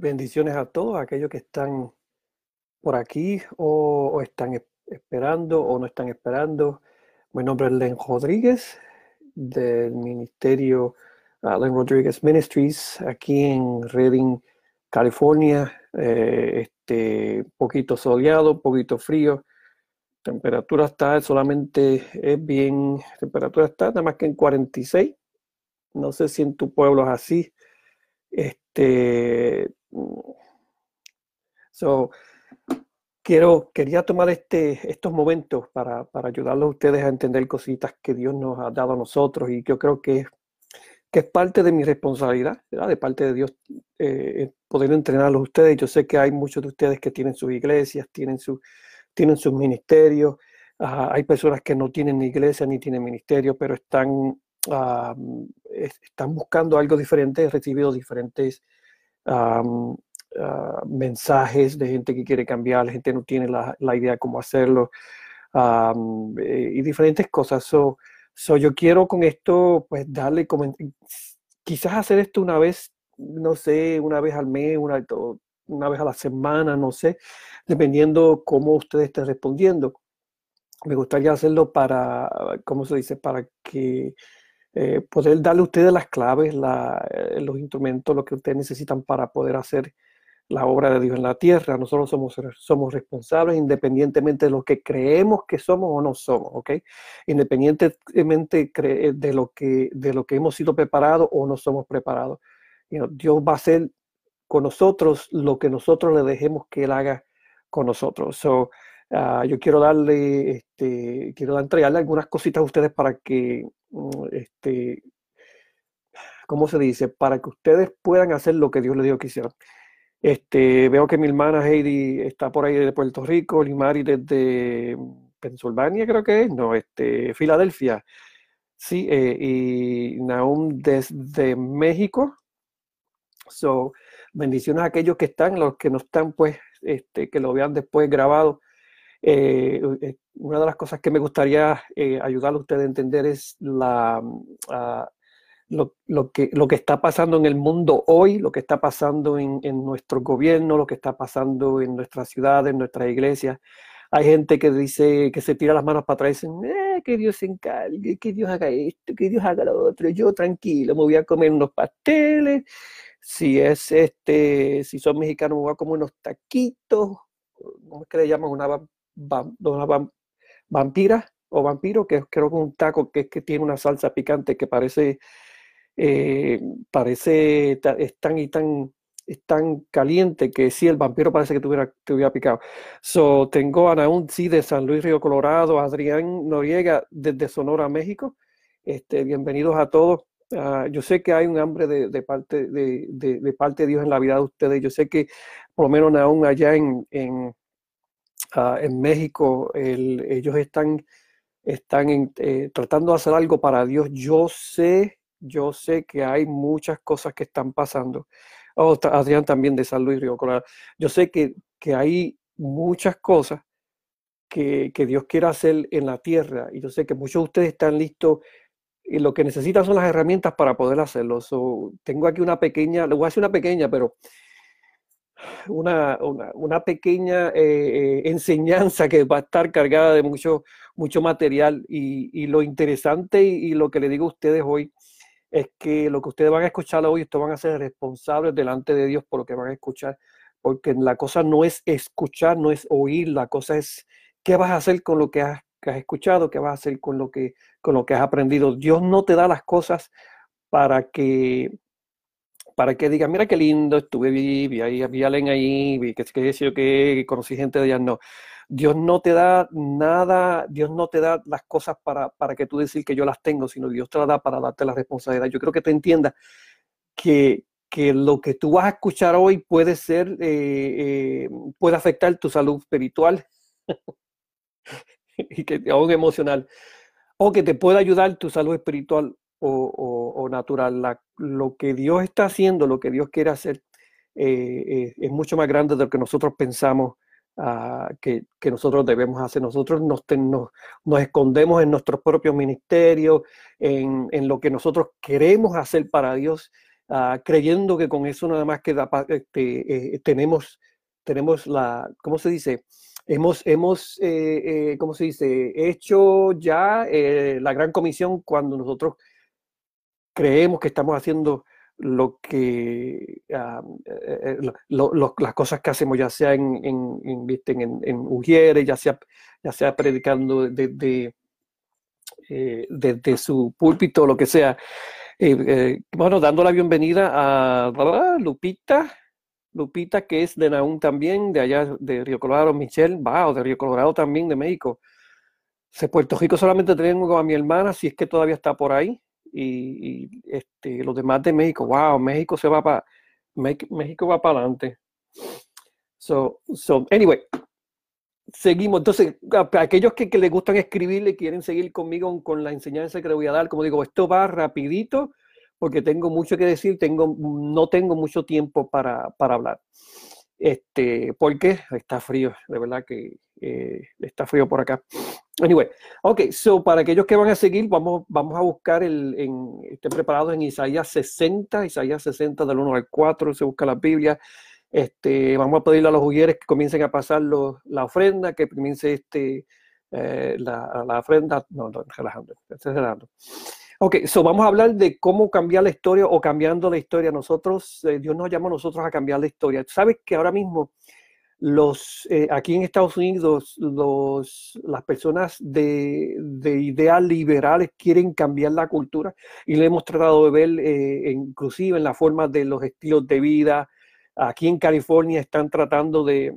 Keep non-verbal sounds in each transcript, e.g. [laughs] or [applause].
Bendiciones a todos aquellos que están por aquí o, están esperando o no están esperando. Mi nombre es Len Rodríguez del Ministerio Len Rodríguez Ministries aquí en Redding, California. Eh, este, poquito soleado, poquito frío. Temperatura está solamente, es bien, temperatura está nada más que en 46. No sé si en tu pueblo es así. Este, so, quiero, quería tomar este, estos momentos para, para ayudarlos a ustedes a entender cositas que Dios nos ha dado a nosotros y yo creo que que es parte de mi responsabilidad, de parte de Dios, eh, poder entrenarlos a ustedes. Yo sé que hay muchos de ustedes que tienen sus iglesias, tienen, su, tienen sus ministerios. hay personas que no tienen ni iglesia ni tienen ministerio, pero están, están buscando algo diferente. He recibido diferentes ah, mensajes de gente que quiere cambiar, la gente no tiene la, la idea de cómo hacerlo eh, y diferentes cosas. So, So, yo quiero con esto, pues, darle, quizás hacer esto una vez, no sé, una vez al mes, una, una vez a la semana, no sé, dependiendo cómo ustedes estén respondiendo. Me gustaría hacerlo para, ¿cómo se dice? Para que eh, poder darle a ustedes las claves, eh, los instrumentos, lo que ustedes necesitan para poder hacer la obra de Dios en la tierra. Nosotros somos, somos responsables independientemente de lo que creemos que somos o no somos, ¿ok? Independientemente de lo que, de lo que hemos sido preparados o no somos preparados. Dios va a hacer con nosotros lo que nosotros le dejemos que Él haga con nosotros. So, ah, yo quiero darle, este, quiero entregarle algunas cositas a ustedes para que, mm, este, ¿cómo se dice? Para que ustedes puedan hacer lo que Dios les dijo que hicieran. Este, veo que mi hermana Heidi está por ahí de Puerto Rico, Limari desde Pensilvania, creo que es, no, este, Filadelfia. Sí, eh, y Naum desde México. So, bendiciones a aquellos que están, los que no están, pues, este, que lo vean después grabado. Eh, eh, una de las cosas que me gustaría ayudar a ustedes a entender es la, ah, lo, que, lo que está pasando en el mundo hoy, lo que está pasando en, en nuestro gobierno, lo que está pasando en nuestras ciudades, en nuestras iglesias. Hay gente que dice, que se tira las manos para atrás y dicen, eh, que Dios se encargue, que Dios haga esto, que Dios haga lo otro. Yo tranquilo, me voy a comer unos pasteles. Si es este, si son mexicanos, me voy a comer unos taquitos. ¿Cómo es que le llaman? Una, una vampira o vampiro, que creo que es un taco que tiene una salsa picante que parece eh, parece tan y tan, es tan caliente que sí, el vampiro parece que tuviera, te hubiera picado. So, tengo a Naún, sí, de San Luis Río Colorado, Adrián Noriega desde Sonora, México. Este, bienvenidos a todos. Ah, yo sé que hay un hambre de, de parte, de, de, parte de Dios en la vida de ustedes. Yo sé que por lo menos aún allá en, en, ah, en México, ellos están, están eh, tratando de hacer algo para Dios. Yo sé yo sé que hay muchas cosas que están pasando. Oh, Adrián también de San Luis Río Colorado. Yo sé que, que hay muchas cosas que, que, Dios quiere hacer en la tierra y yo sé que muchos de ustedes están listos y lo que necesitan son las herramientas para poder hacerlo. tengo aquí una pequeña, le voy a hacer una pequeña, pero una, una, pequeña eh, eh, enseñanza que va a estar cargada de mucho, mucho material y, y lo interesante y, lo que le digo a ustedes hoy es que lo que ustedes van a escuchar hoy, ustedes van a ser responsables delante de Dios por lo que van a escuchar, porque la cosa no es escuchar, no es oír, la cosa es qué vas a hacer con lo que has, escuchado, qué vas a hacer con lo que, con lo que has aprendido. Dios no te da las cosas para que para que diga, mira qué lindo, estuve, vi, vi ahí, vi a ahí, vi que, que, que, que conocí gente de allá, no. Dios no te da nada, Dios no te da las cosas para, para que tú decir que yo las tengo, sino Dios te las da para darte la responsabilidad. Yo creo que te entiendas que, que lo que tú vas a escuchar hoy puede ser, eh, eh, puede afectar tu salud espiritual [laughs] y que aún emocional, o que te pueda ayudar tu salud espiritual o, natural. lo que Dios está haciendo, lo que Dios quiere hacer, eh, es mucho más grande de lo que nosotros pensamos Ah, que, nosotros debemos hacer. Nosotros nos, nos, escondemos en nuestros propios ministerios, en, en, lo que nosotros queremos hacer para Dios, ah, creyendo que con eso nada más queda, este, eh, tenemos, tenemos la, ¿cómo se dice? Hemos, hemos eh, eh, ¿cómo se dice? Hecho ya la gran comisión cuando nosotros creemos que estamos haciendo lo que ah, eh, eh, las cosas que hacemos, ya sea en, en, en, en, Ujieres, ya sea, ya sea predicando desde, eh, su púlpito, lo que sea. bueno, dando la bienvenida a Lupita, Lupita, que es de Naún también, de allá de Río Colorado, Michelle, wow, de Río Colorado también, de México. De Puerto Rico solamente tengo a mi hermana, si es que todavía está por ahí y, este, los demás de México, wow, México se va para, México va para adelante. So, so, anyway, seguimos. Entonces, a, aquellos que, que, les gustan escribir y quieren seguir conmigo con la enseñanza que les voy a dar, como digo, esto va rapidito porque tengo mucho que decir, tengo, no tengo mucho tiempo para, para hablar. Este, porque está frío, de verdad que eh, está frío por acá. Anyway, ok, so para aquellos que van a seguir, vamos, vamos a buscar el, en, estén preparados en Isaías 60, Isaías 60 del 1 al 4, se busca la Biblia. Este, vamos a pedirle a los jugueres que comiencen a pasar la ofrenda, que comience este, eh, la, la, ofrenda. No, no, relajando, relajando. Ok, so vamos a hablar de cómo cambiar la historia o cambiando la historia. Nosotros, eh, Dios nos llama a nosotros a cambiar la historia. Sabes que ahora mismo los, eh, aquí en Estados Unidos, los, las personas de, de, ideas liberales quieren cambiar la cultura y lo hemos tratado de ver eh, inclusive en la forma de los estilos de vida. Aquí en California están tratando de,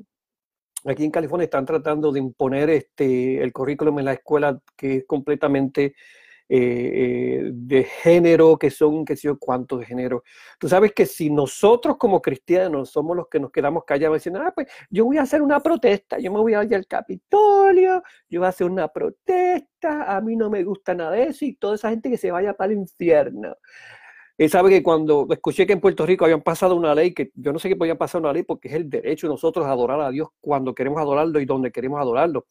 aquí en California están tratando de imponer este, el currículum en la escuela que es completamente eh, eh, de género, que son, qué sé yo, cuántos de género. Tú sabes que si nosotros como cristianos somos los que nos quedamos callados diciendo, ah, pues yo voy a hacer una protesta, yo me voy a ir al Capitolio, yo voy a hacer una protesta, a mí no me gusta nada de eso y toda esa gente que se vaya para el infierno. Él sabe que cuando escuché que en Puerto Rico habían pasado una ley, que yo no sé qué podían pasar una ley porque es el derecho de nosotros a adorar a Dios cuando queremos adorarlo y donde queremos adorarlo.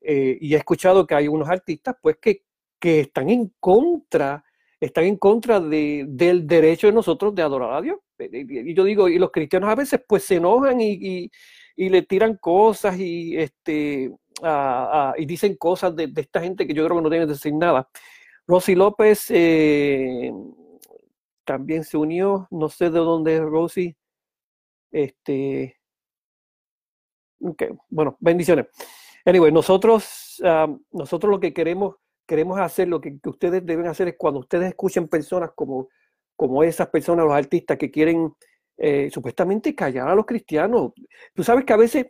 Eh, y he escuchado que hay unos artistas pues que, que están en contra, están en contra de, del derecho de nosotros de adorar a Dios. Eh, y yo digo, y los cristianos a veces pues se enojan y, y, le tiran cosas y, este, y dicen cosas de, esta gente que yo creo que no tienen que decir nada. Rosy López eh, también se unió, no sé de dónde es Rosy. Este, bueno, bendiciones. Anyway, nosotros, nosotros lo que queremos, queremos hacer, lo que, ustedes deben hacer es cuando ustedes escuchen personas como, como esas personas, los artistas que quieren eh, supuestamente callar a los cristianos. Tú sabes que a veces,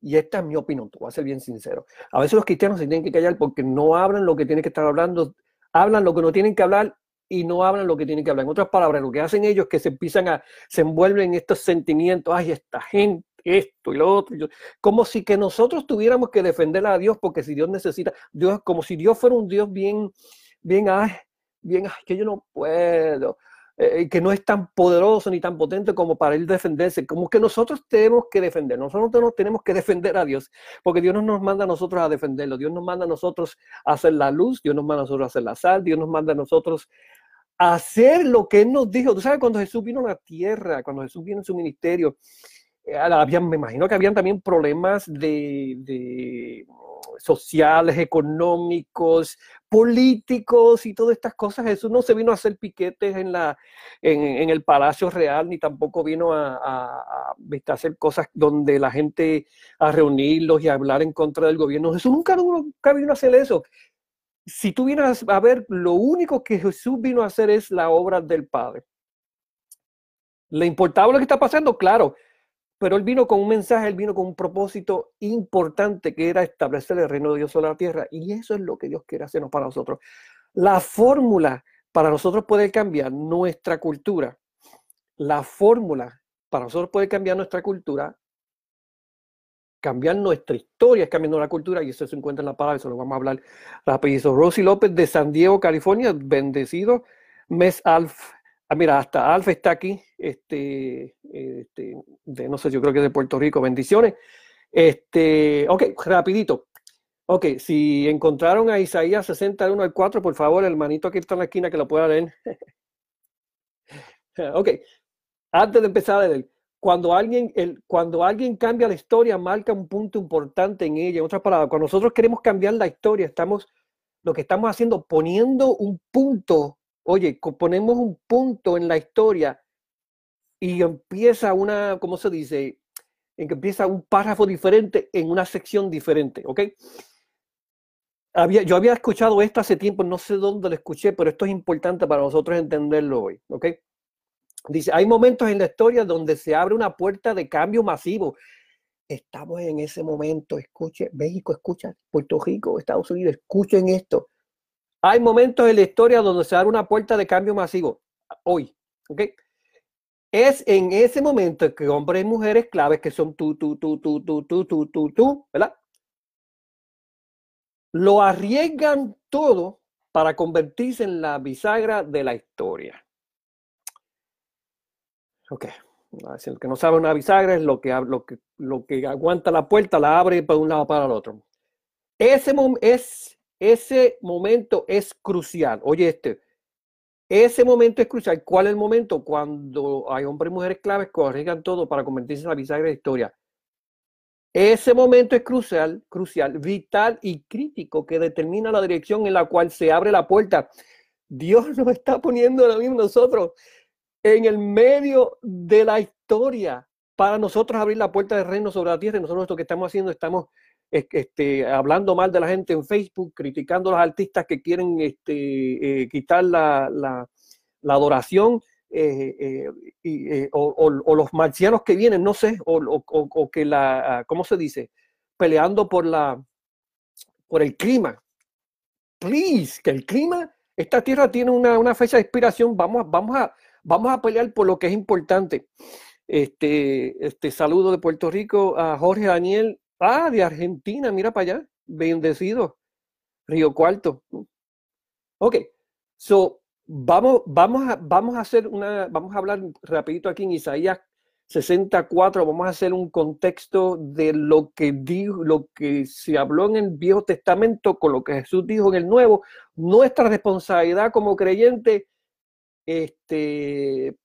y esta es mi opinión, te voy a ser bien sincero, a veces los cristianos se tienen que callar porque no hablan lo que tienen que estar hablando, hablan lo que no tienen que hablar y no hablan lo que tienen que hablar. En otras palabras, lo que hacen ellos es que se empiezan a, se envuelven en estos sentimientos, ay, esta gente esto y lo otro, como si que nosotros tuviéramos que defender a Dios, porque si Dios necesita, Dios, como si Dios fuera un Dios bien, bien, ay, bien, ay, que yo no puedo, eh, que no es tan poderoso ni tan potente como para él defenderse, como que nosotros tenemos que defender, nosotros tenemos que defender a Dios, porque Dios no nos manda a nosotros a defenderlo, Dios nos manda a nosotros a hacer la luz, Dios nos manda a nosotros a hacer la sal, Dios nos manda a nosotros a hacer lo que Él nos dijo. Tú sabes, cuando Jesús vino a la tierra, cuando Jesús vino en su ministerio, eh, me imagino que habían también problemas de, sociales, económicos, políticos y todas estas cosas. Jesús no se vino a hacer piquetes en, la, en, el Palacio Real, ni tampoco vino a, a, hacer cosas donde la gente a reunirlos y a hablar en contra del gobierno. Jesús nunca, nunca vino a hacer eso. Si tú vienes a ver, lo único que Jesús vino a hacer es la obra del Padre. ¿Le importaba lo que está pasando? Claro, pero él vino con un mensaje, él vino con un propósito importante que era establecer el reino de Dios sobre la tierra. Y eso es lo que Dios quiere hacernos para nosotros. La fórmula para nosotros poder cambiar nuestra cultura, la fórmula para nosotros poder cambiar nuestra cultura, cambiar nuestra historia es cambiando la cultura y eso se encuentra en la palabra, eso lo vamos a hablar rapidito. Rosy López de San Diego, California, bendecido. Mes Alf, ah, mira, hasta Alf está aquí, este, este, de, no sé, yo creo que de Puerto Rico, bendiciones. Este, ok, rapidito. Ok, si encontraron a Isaías 61 al 4, por favor, el manito aquí está en la esquina que lo pueda leer. [laughs] ok, antes de empezar a cuando alguien, el, cuando alguien cambia la historia, marca un punto importante en ella. En otras palabras, cuando nosotros queremos cambiar la historia, estamos, lo que estamos haciendo, poniendo un punto, oye, ponemos un punto en la historia y empieza una, ¿cómo se dice? En que empieza un párrafo diferente en una sección diferente, ¿ok? Había, yo había escuchado esto hace tiempo, no sé dónde lo escuché, pero esto es importante para nosotros entenderlo hoy, ¿ok? Dice, hay momentos en la historia donde se abre una puerta de cambio masivo. Estamos en ese momento, escuche, México, escucha, Puerto Rico, Estados Unidos, escuchen esto. Hay momentos en la historia donde se abre una puerta de cambio masivo. Hoy, ¿ok? Es en ese momento que hombres y mujeres claves, que son tú, tú, tú, tú, tú, tú, tú, tú, tú, ¿verdad? Lo arriesgan todo para convertirse en la bisagra de la historia. Ok. El que no sabe una bisagra es lo que, lo que, lo que aguanta la puerta, la abre para un lado para el otro. Ese, es, ese momento es crucial. Oye, este, ese momento es crucial. ¿Cuál es el momento? Cuando hay hombres y mujeres claves que arriesgan todo para convertirse en la bisagra de historia. Ese momento es crucial, crucial, vital y crítico que determina la dirección en la cual se abre la puerta. Dios [laughs] nos está poniendo ahora mismo nosotros en el medio de la historia para nosotros abrir la puerta del reino sobre la tierra. Nosotros lo que estamos haciendo, estamos este, hablando mal de la gente en Facebook, criticando a los artistas que quieren este, eh, quitar la, la, adoración. Eh, eh, o, los marcianos que vienen, no sé, o, que la, ¿cómo se dice? Peleando por la, por el clima. Please, que el clima, esta tierra tiene una, una fecha de expiración, vamos, vamos a, Vamos a pelear por lo que es importante. Este, este saludo de Puerto Rico a Jorge Daniel. Ah, de Argentina, mira para allá. Bendecido. Río Cuarto. Ok. So, vamos, vamos, a, vamos a hacer una, vamos a hablar rapidito aquí en Isaías 64, vamos a hacer un contexto de lo que dijo, lo que se habló en el Viejo Testamento con lo que Jesús dijo en el Nuevo. Nuestra responsabilidad como creyente este,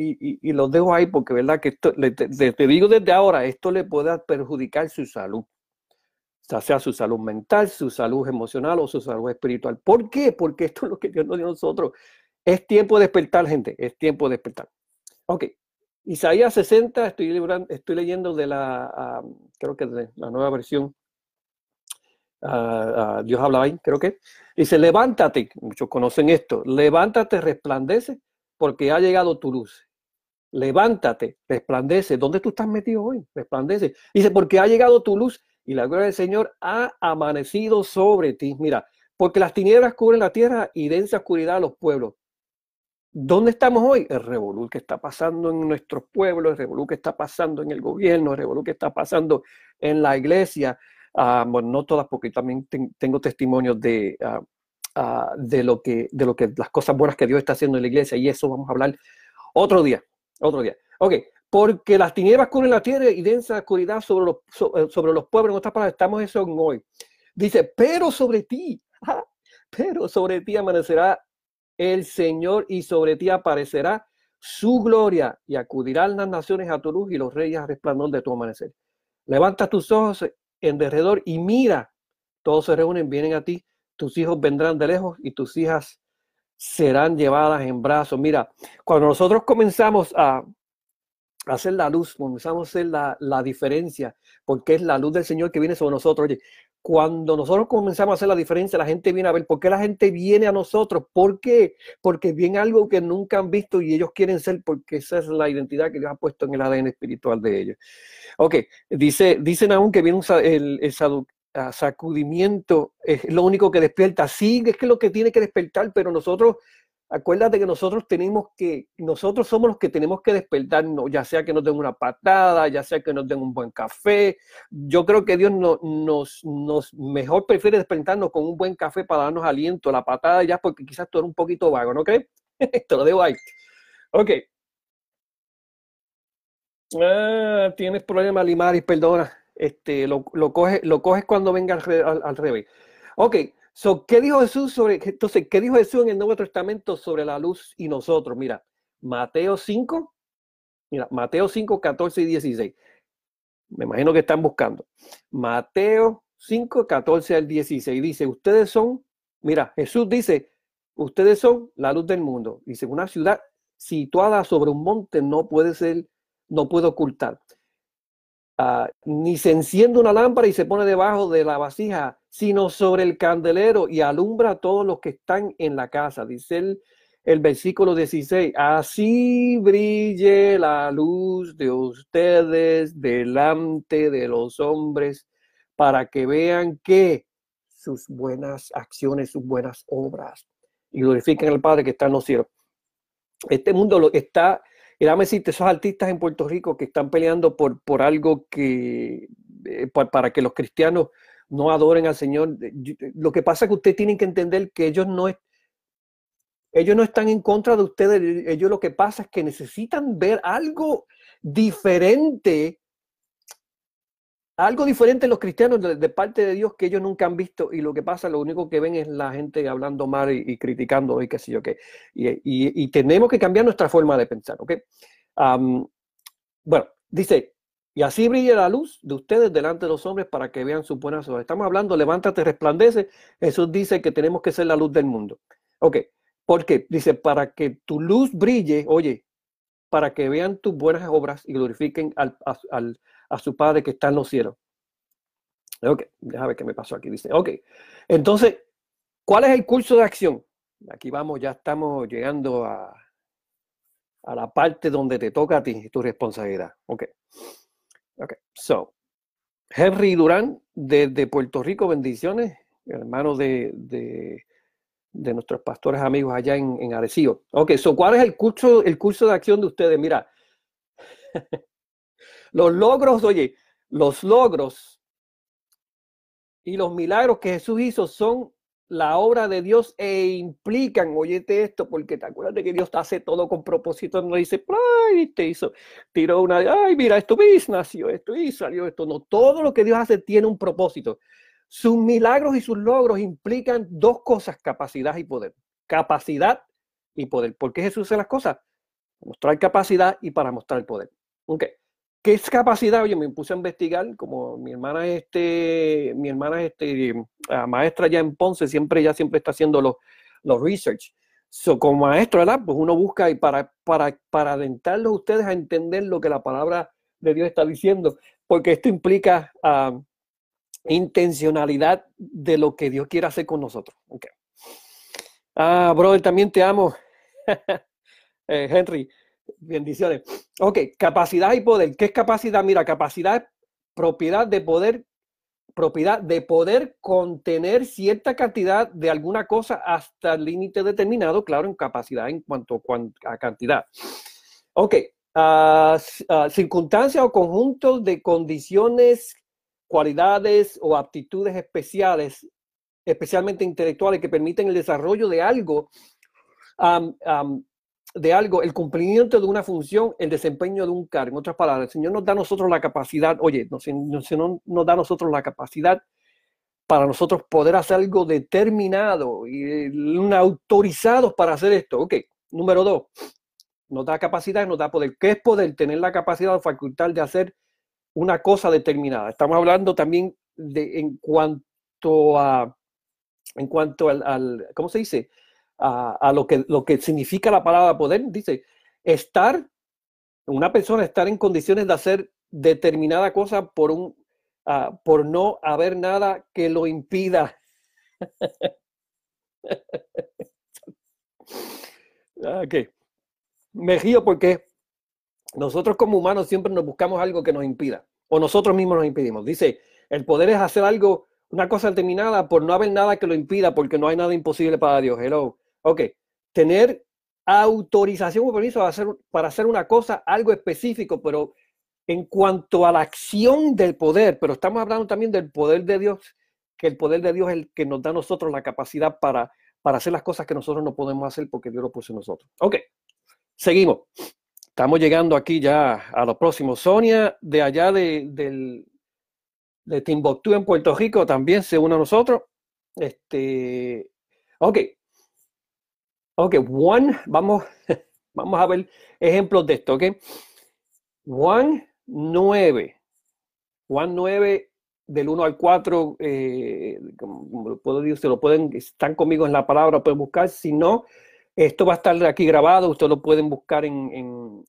y, los dejo ahí porque, ¿verdad? Que esto, te, digo desde ahora, esto le puede perjudicar su salud, o sea, su salud mental, su salud emocional o su salud espiritual. ¿Por qué? Porque esto es lo que Dios nos dio a nosotros. Es tiempo de despertar, gente, es tiempo de despertar. Ok, Isaías 60, estoy, estoy leyendo de la, creo que de la nueva versión Dios habla ahí, creo que. Dice, levántate, muchos conocen esto, levántate, resplandece, porque ha llegado tu luz. Levántate, resplandece. ¿Dónde tú estás metido hoy? Resplandece. Dice, porque ha llegado tu luz y la gloria del Señor ha amanecido sobre ti. Mira, porque las tinieblas cubren la tierra y densa oscuridad los pueblos. ¿Dónde estamos hoy? El revolú que está pasando en nuestros pueblos, el revolú que está pasando en el gobierno, el revolú que está pasando en la iglesia, Ah, bueno, no todas, porque también tengo testimonios de, ah, ah, de, lo que, de lo que las cosas buenas que Dios está haciendo en la iglesia, y eso vamos a hablar otro día, otro día. Ok, porque las tinieblas cubren la tierra y densa oscuridad sobre los, eh, sobre los pueblos, en otras palabras, estamos eso en hoy. Dice, pero sobre ti, pero sobre ti amanecerá el Señor y sobre ti aparecerá su gloria y acudirán las naciones a tu luz y los reyes a resplandor de tu amanecer. Levanta tus ojos en derredor y mira, todos se reúnen, vienen a ti, tus hijos vendrán de lejos y tus hijas serán llevadas en brazos. Mira, cuando nosotros comenzamos a hacer la luz, comenzamos a hacer la, la, diferencia, porque es la luz del Señor que viene sobre nosotros. Oye, cuando nosotros comenzamos a hacer la diferencia, la gente viene a ver por qué la gente viene a nosotros. ¿Por qué? Porque viene algo que nunca han visto y ellos quieren ser, porque esa es la identidad que Dios ha puesto en el ADN espiritual de ellos. Ok, dice, dicen aún que viene el, sacudimiento es lo único que despierta. Sí, es que lo que tiene que despertar, pero nosotros, acuérdate que nosotros tenemos que, nosotros somos los que tenemos que despertarnos, ya sea que nos den una patada, ya sea que nos den un buen café. Yo creo que Dios no, nos, nos mejor prefiere despertarnos con un buen café para darnos aliento. La patada ya, porque quizás tú eres un poquito vago, ¿no crees? [laughs] Te lo dejo ahí. Ok. Ah, tienes problema, Limaris, perdona. Este, lo, lo, coges, lo coges cuando venga al, al, revés. Ok, so, ¿qué dijo Jesús sobre, entonces, qué dijo Jesús en el Nuevo Testamento sobre la luz y nosotros? Mira, Mateo 5, mira, Mateo 5, 14 y 16. Me imagino que están buscando. Mateo 5, 14 al 16. Dice, ustedes son, mira, Jesús dice, ustedes son la luz del mundo. Dice, una ciudad situada sobre un monte no puede ser, no puede ocultar. Uh, ni se enciende una lámpara y se pone debajo de la vasija, sino sobre el candelero y alumbra a todos los que están en la casa. Dice el, el versículo 16, así brille la luz de ustedes delante de los hombres para que vean que sus buenas acciones, sus buenas obras y glorifiquen al Padre que está en los cielos. Este mundo lo está, y dame decirte, esos artistas en Puerto Rico que están peleando por, por algo que, eh, para que los cristianos no adoren al Señor. Lo que pasa es que ustedes tienen que entender que ellos no, ellos no están en contra de ustedes. Ellos lo que pasa es que necesitan ver algo diferente algo diferente en los cristianos de, parte de Dios que ellos nunca han visto y lo que pasa, lo único que ven es la gente hablando mal y, criticando y qué sé yo qué. Y, tenemos que cambiar nuestra forma de pensar, ¿ok? bueno, dice, y así brilla la luz de ustedes delante de los hombres para que vean sus buenas obras. Estamos hablando, levántate, resplandece. Jesús dice que tenemos que ser la luz del mundo. Ok, ¿por qué? Dice, para que tu luz brille, oye, para que vean tus buenas obras y glorifiquen al a su Padre que está en los cielos. Ok, déjame ver qué me pasó aquí. Dice, ok, entonces, ¿cuál es el curso de acción? Aquí vamos, ya estamos llegando a, a la parte donde te toca a ti, tu responsabilidad. Ok, ok, so, Henry Durán, desde Puerto Rico, bendiciones, hermano de, de, de nuestros pastores amigos allá en, en Arecibo. Ok, so, ¿cuál es el curso, el curso de acción de ustedes? Mira, [laughs] Los logros, oye, los logros y los milagros que Jesús hizo son la obra de Dios e implican, oyete esto, porque te acuerdas de que Dios hace todo con propósito, no dice, ay, te hizo, tiró una, ay, mira, esto nació esto y salió esto. No, todo lo que Dios hace tiene un propósito. Sus milagros y sus logros implican dos cosas, capacidad y poder. Capacidad y poder. ¿Por qué Jesús hace las cosas? Mostrar capacidad y para mostrar poder. Okay. ¿Qué es capacidad? Oye, me puse a investigar, como mi hermana este, mi hermana este, maestra ya en Ponce, siempre, ya siempre está haciendo los, los research. So, como maestro, ¿verdad? Pues uno busca y para, para, para alentarlos ustedes a entender lo que la palabra de Dios está diciendo, porque esto implica ah, intencionalidad de lo que Dios quiere hacer con nosotros. Okay. Ah, brother, también te amo. [laughs] eh, Henry, Bendiciones. Ok, capacidad y poder. ¿Qué es capacidad? Mira, capacidad es propiedad de poder, propiedad de poder contener cierta cantidad de alguna cosa hasta el límite determinado, claro, en capacidad en cuanto a cantidad. Ok, uh, circunstancias o conjuntos de condiciones, cualidades o aptitudes especiales, especialmente intelectuales, que permiten el desarrollo de algo de algo, el cumplimiento de una función, el desempeño de un cargo. En otras palabras, el Señor nos da a nosotros la capacidad, oye, no, Señor nos da a nosotros la capacidad para nosotros poder hacer algo determinado y autorizados para hacer esto. Ok, número dos, nos da capacidad, nos da poder. ¿Qué es poder? Tener la capacidad o facultad de hacer una cosa determinada. Estamos hablando también de en cuanto a, en cuanto al ¿cómo se dice? A, lo, que, lo que significa la palabra poder. Dice, estar, una persona estar en condiciones de hacer determinada cosa por, un, uh, por no haber nada que lo impida. [laughs] ok. Me río porque nosotros como humanos siempre nos buscamos algo que nos impida o nosotros mismos nos impedimos. Dice, el poder es hacer algo una cosa determinada por no haber nada que lo impida, porque no hay nada imposible para Dios. Hello. Ok. Tener autorización o permiso para hacer, una cosa, algo específico, pero en cuanto a la acción del poder, pero estamos hablando también del poder de Dios, que el poder de Dios es el que nos da a nosotros la capacidad para, para hacer las cosas que nosotros no podemos hacer porque Dios lo puso en nosotros. Ok, seguimos. Estamos llegando aquí ya a lo próximo. Sonia, de allá de, del, de Timbuktu en Puerto Rico, también se une a nosotros. Este, ok. Ok, Juan, vamos, [laughs] vamos a ver ejemplos de esto, ok. Juan 9. Juan 9, del 1 al 4, eh, como lo puedo decir, se lo pueden, están conmigo en la palabra, pueden buscar. Si no, esto va a estar aquí grabado, ustedes lo pueden buscar en,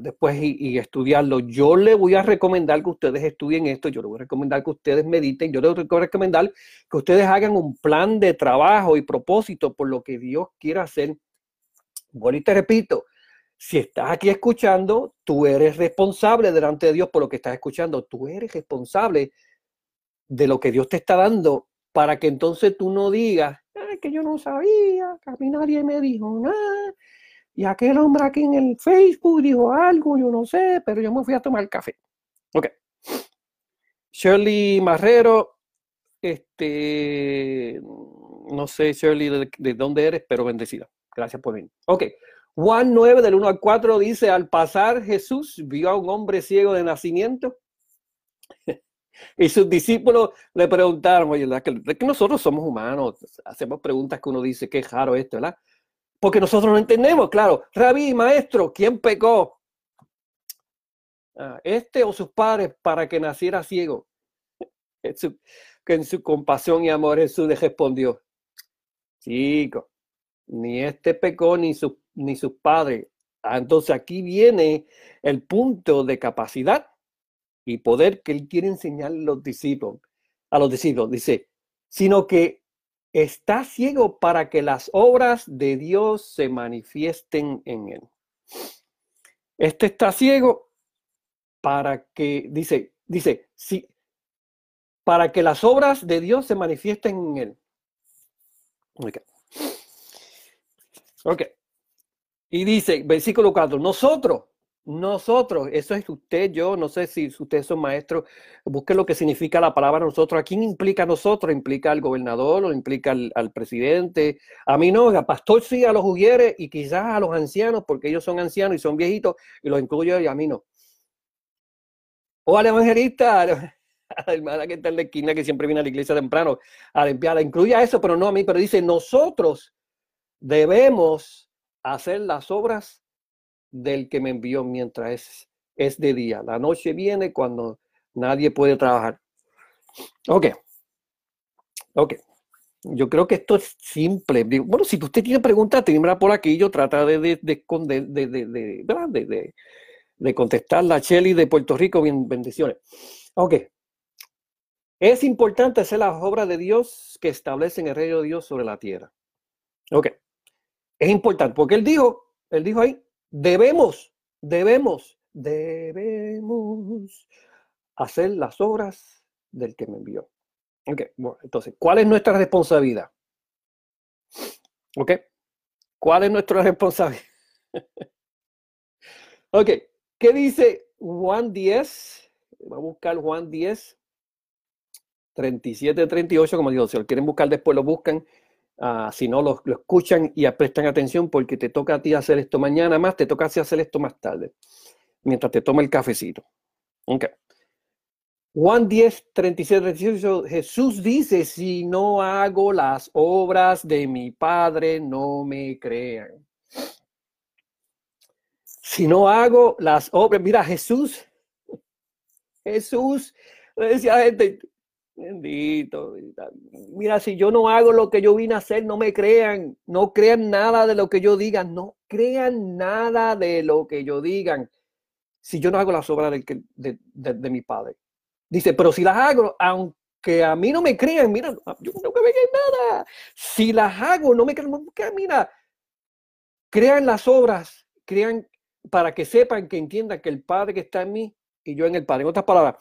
después y, estudiarlo. Yo le voy a recomendar que ustedes estudien esto, yo les voy a recomendar que ustedes mediten, yo les voy a recomendar que ustedes hagan un plan de trabajo y propósito por lo que Dios quiera hacer. Bueno, y te repito, si estás aquí escuchando, tú eres responsable delante de Dios por lo que estás escuchando. Tú eres responsable de lo que Dios te está dando para que entonces tú no digas, que yo no sabía, que a nadie me dijo nada. Y aquel hombre aquí en el Facebook dijo algo, yo no sé, pero yo me fui a tomar café. Ok. Shirley Marrero, este, no sé, Shirley, de, de dónde eres, pero bendecida. Gracias por venir. Ok. Juan 9, del 1 al 4 dice, al pasar Jesús vio a un hombre ciego de nacimiento y sus discípulos le preguntaron, oye, que, que nosotros somos humanos, hacemos preguntas que uno dice, qué raro esto, ¿verdad? Porque nosotros no entendemos, claro. Rabí, maestro, ¿quién pecó? Ah, ¿Este o sus padres para que naciera ciego? [laughs] que en su compasión y amor Jesús le respondió, chico, ni este pecó ni, su, ni sus padres. Ah, entonces aquí viene el punto de capacidad y poder que él quiere enseñar a los discípulos, a los discípulos, dice, sino que está ciego para que las obras de Dios se manifiesten en él. Este está ciego para que, dice, dice, sí, para que las obras de Dios se manifiesten en él. Ok. Ok. Y dice, versículo 4, nosotros, nosotros, eso es usted, yo, no sé si ustedes son maestros, busquen lo que significa la palabra nosotros. ¿A quién implica nosotros? ¿Implica al gobernador o implica al, presidente? A mí no, al pastor sí, a los ujieres y quizás a los ancianos, porque ellos son ancianos y son viejitos, y los incluyo y a mí no. O al evangelista, [laughs] a la hermana que está en la esquina, que siempre viene a la iglesia temprano a limpiarla, incluye a eso, pero no a mí, pero dice, nosotros debemos hacer las obras del que me envió mientras es, es de día. La noche viene cuando nadie puede trabajar. Ok. Ok. Yo creo que esto es simple. Bueno, si usted tiene preguntas, tiembla por aquí. Yo trata de, de, de, de, de contestar la Shelly de Puerto Rico. Bien, bendiciones. Ok. Es importante hacer las obras de Dios que establecen el reino de Dios sobre la tierra. Ok. Es importante porque él dijo, él dijo ahí, debemos, debemos, debemos hacer las obras del que me envió. Ok, bueno, entonces, ¿cuál es nuestra responsabilidad? Ok, ¿cuál es nuestra responsabilidad? [laughs] ok, ¿qué dice Juan 10? Voy a buscar Juan 10, 37, 38, como digo, si lo quieren buscar después lo buscan. Ah, si no, lo, escuchan y prestan atención porque te toca a ti hacer esto mañana más, te toca a ti hacer esto más tarde, mientras te toma el cafecito. Okay. Juan 10, 37, 38, Jesús dice, si no hago las obras de mi Padre, no me crean. Si no hago las obras, mira, Jesús, Jesús, decía gente, Bendito. Mira, si yo no hago lo que yo vine a hacer, no me crean. No crean nada de lo que yo diga. No crean nada de lo que yo digan. Si yo no hago las obras de, de, de, mi padre. Dice, pero si las hago, aunque a mí no me crean, mira, yo no me vean nada. Si las hago, no me crean. Mira, crean las obras, crean para que sepan, que entiendan que el Padre que está en mí y yo en el Padre. En otras palabras,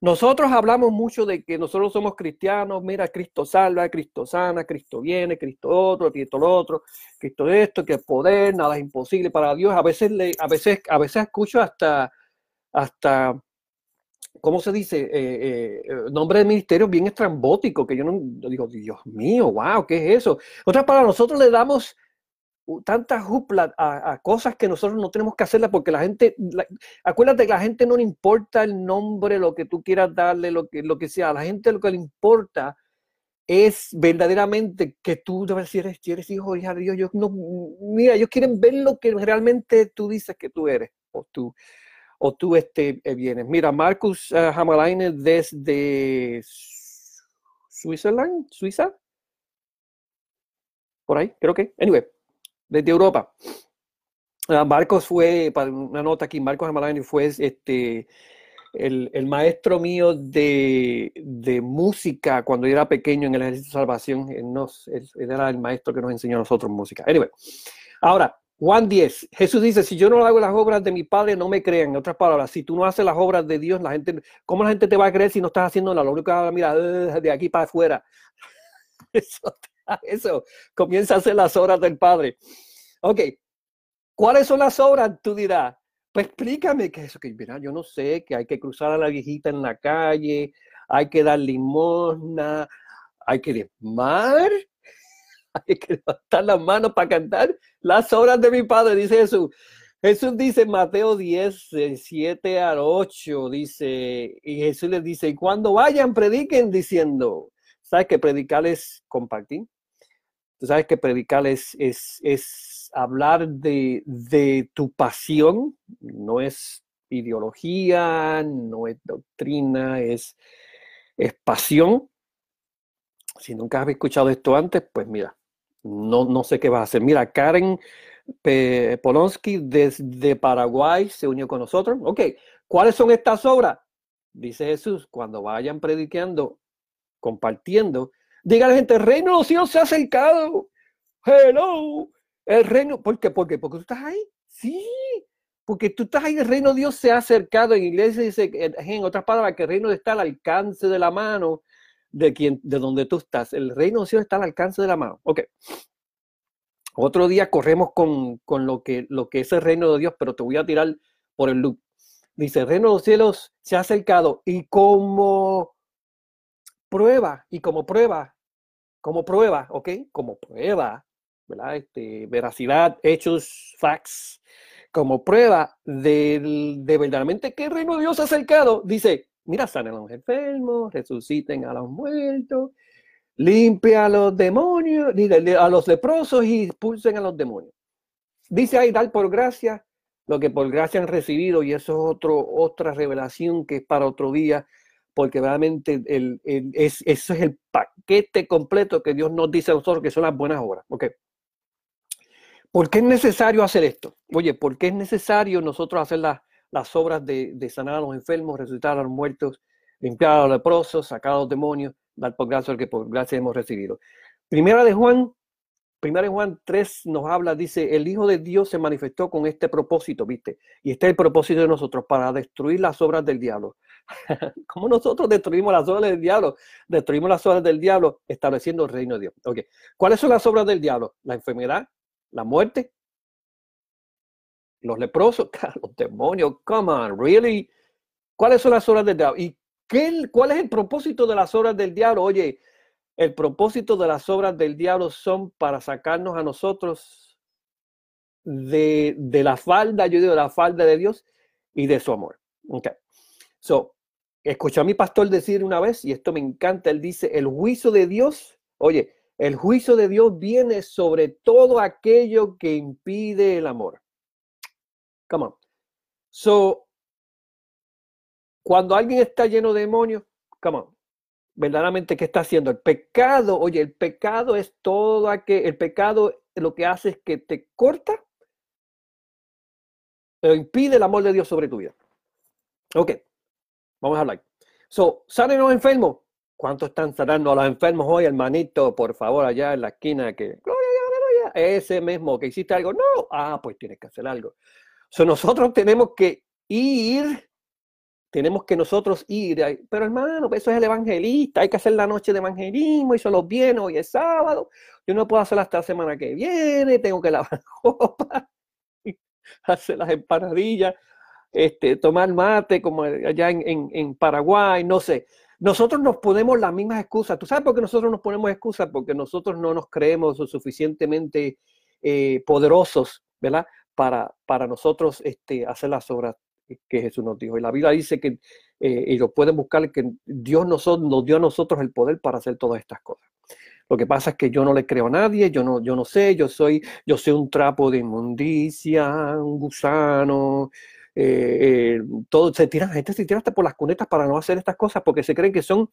nosotros hablamos mucho de que nosotros somos cristianos, mira, Cristo salva, Cristo sana, Cristo viene, Cristo otro, Cristo lo otro, Cristo esto, que es poder, nada es imposible para Dios. A veces, le, a veces, a veces escucho hasta, hasta, ¿cómo se dice? Eh, eh, nombre de ministerio bien estrambótico, que yo no digo, Dios mío, wow, ¿qué es eso? Otra para nosotros le damos tanta jupla a, cosas que nosotros no tenemos que hacerlas porque la gente, acuérdate que la gente no le importa el nombre, lo que tú quieras darle, lo que, lo que sea, a la gente lo que le importa es verdaderamente que tú si eres, si eres hijo hija de Dios, yo no, mira, ellos quieren ver lo que realmente tú dices que tú eres o tú, o tú este, eh, vienes. Mira, Marcus uh, Hamalainen desde Switzerland, Suiza, por ahí, creo que, anyway, desde Europa. Ah, Marcos fue, para una nota aquí, Marcos Amalani fue este, el, maestro mío de, música cuando yo era pequeño en el Ejército de Salvación. Él, nos, era el maestro que nos enseñó a nosotros música. Anyway, ahora, Juan 10, Jesús dice, si yo no hago las obras de mi Padre, no me crean. En otras palabras, si tú no haces las obras de Dios, la gente, ¿cómo la gente te va a creer si no estás haciendo? Lo único que mira, de aquí para afuera. [laughs] Eso [laughs] eso, comienza a hacer las obras del Padre. Ok, ¿cuáles son las obras? Tú dirás, pues explícame qué es eso, que mira, yo no sé, que hay que cruzar a la viejita en la calle, hay que dar limosna, hay que desmar, [laughs] hay que levantar las manos para cantar las obras de mi Padre, dice Jesús. Jesús dice Mateo 10, 7 al 8, dice, y Jesús les dice, y cuando vayan, prediquen diciendo, ¿sabes que predicar es compartir? Tú sabes que predicar es, es, hablar de, tu pasión, no es ideología, no es doctrina, es, es pasión. Si nunca has escuchado esto antes, pues mira, no, no sé qué vas a hacer. Mira, Karen Polonsky desde Paraguay se unió con nosotros. Ok, ¿cuáles son estas obras? Dice Jesús, cuando vayan predicando, compartiendo, Diga la gente, el reino de los cielos se ha acercado. Hello. El reino, ¿por qué? ¿Por qué? Porque tú estás ahí. Sí, porque tú estás ahí, el reino de Dios se ha acercado. En iglesia dice, en otras palabras, que el reino está al alcance de la mano de quien, de donde tú estás. El reino de Dios está al alcance de la mano. Ok. Otro día corremos con, con lo, que, lo que es el reino de Dios, pero te voy a tirar por el loop. Dice, el reino de los cielos se ha acercado y como prueba, y como prueba, como prueba, ¿ok? Como prueba, ¿verdad? Este, veracidad, hechos, facts, como prueba de, de verdaderamente que el reino de Dios ha acercado, dice, mira, sanen a los enfermos, resuciten a los muertos, limpia a los demonios, a los leprosos y expulsen a los demonios. Dice ahí, dar por gracia lo que por gracia han recibido, y eso es otro, otra revelación que es para otro día, porque realmente el, es, eso es el paquete completo que Dios nos dice a nosotros que son las buenas obras. Okay. ¿Por qué es necesario hacer esto? Oye, ¿por qué es necesario nosotros hacer las, las obras de, sanar a los enfermos, resucitar a los muertos, limpiar a los leprosos, sacar a los demonios, dar por gracia al que por gracia hemos recibido? Primera de Juan, primera de Juan 3 nos habla, dice, el Hijo de Dios se manifestó con este propósito, ¿viste? Y este es el propósito de nosotros, para destruir las obras del diablo. [laughs] ¿Cómo nosotros destruimos las obras del diablo? Destruimos las obras del diablo estableciendo el reino de Dios. Okay. ¿Cuáles son las obras del diablo? La enfermedad, la muerte, los leprosos, [laughs] los demonios. Come on, really? ¿Cuáles son las obras del diablo? ¿Y qué, cuál es el propósito de las obras del diablo? Oye, el propósito de las obras del diablo son para sacarnos a nosotros de, de la falda, yo digo, de la falda de Dios y de su amor. Okay. So, escuché a mi pastor decir una vez, y esto me encanta, él dice, el juicio de Dios, oye, el juicio de Dios viene sobre todo aquello que impide el amor. Come on. So, cuando alguien está lleno de demonios, come on, verdaderamente, ¿qué está haciendo? El pecado, oye, el pecado es todo aquel, el pecado lo que hace es que te corta o impide el amor de Dios sobre tu vida. Ok. Vamos a hablar. So, ¿salen los enfermos? ¿Cuántos están sanando a los enfermos hoy, hermanito? Por favor, allá en la esquina que, gloria, gloria, ese mismo que hiciste algo. No, ah, pues tienes que hacer algo. So, nosotros tenemos que ir, tenemos que nosotros ir, pero hermano, eso es el evangelista, hay que hacer la noche de evangelismo, y los viene, hoy es sábado, yo no puedo hacer hasta la semana que viene, tengo que lavar [laughs] ropa, hacer las empanadillas, este, tomar mate como allá en, Paraguay, no sé. Nosotros nos ponemos las mismas excusas. ¿Tú sabes por qué nosotros nos ponemos excusas? Porque nosotros no nos creemos lo suficientemente eh, poderosos, ¿verdad? Para, para nosotros este, hacer las obras que Jesús nos dijo. Y la Biblia dice que, eh, y lo pueden buscar, que Dios nos, nos dio a nosotros el poder para hacer todas estas cosas. Lo que pasa es que yo no le creo a nadie, yo no, yo no sé, yo soy, yo soy un trapo de inmundicia, un gusano, eh, eh, todo, se tiran, gente se tira hasta por las cunetas para no hacer estas cosas porque se creen que son,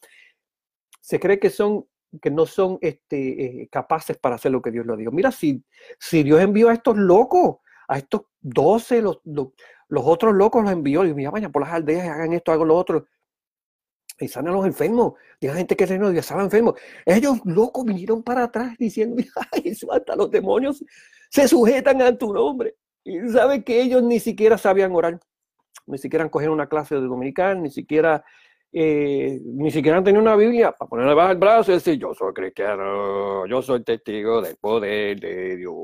se cree que son, que no son este, capaces para hacer lo que Dios le dijo. Mira, si, si Dios envió a estos locos, a estos doce, los, los otros locos los envió y mira, vayan por las aldeas hagan esto, hagan lo otro. Y sanan a los enfermos. Y la gente que el reino de Dios estaba enfermo. Ellos locos vinieron para atrás diciendo, [laughs] ay, hasta los demonios se sujetan a tu nombre. Y saben que ellos ni siquiera sabían orar. Ni siquiera cogido una clase de dominical, ni siquiera, eh, ni siquiera han tenido una Biblia para ponerle bajo el brazo y decir, yo soy cristiano, yo soy testigo del poder de Dios.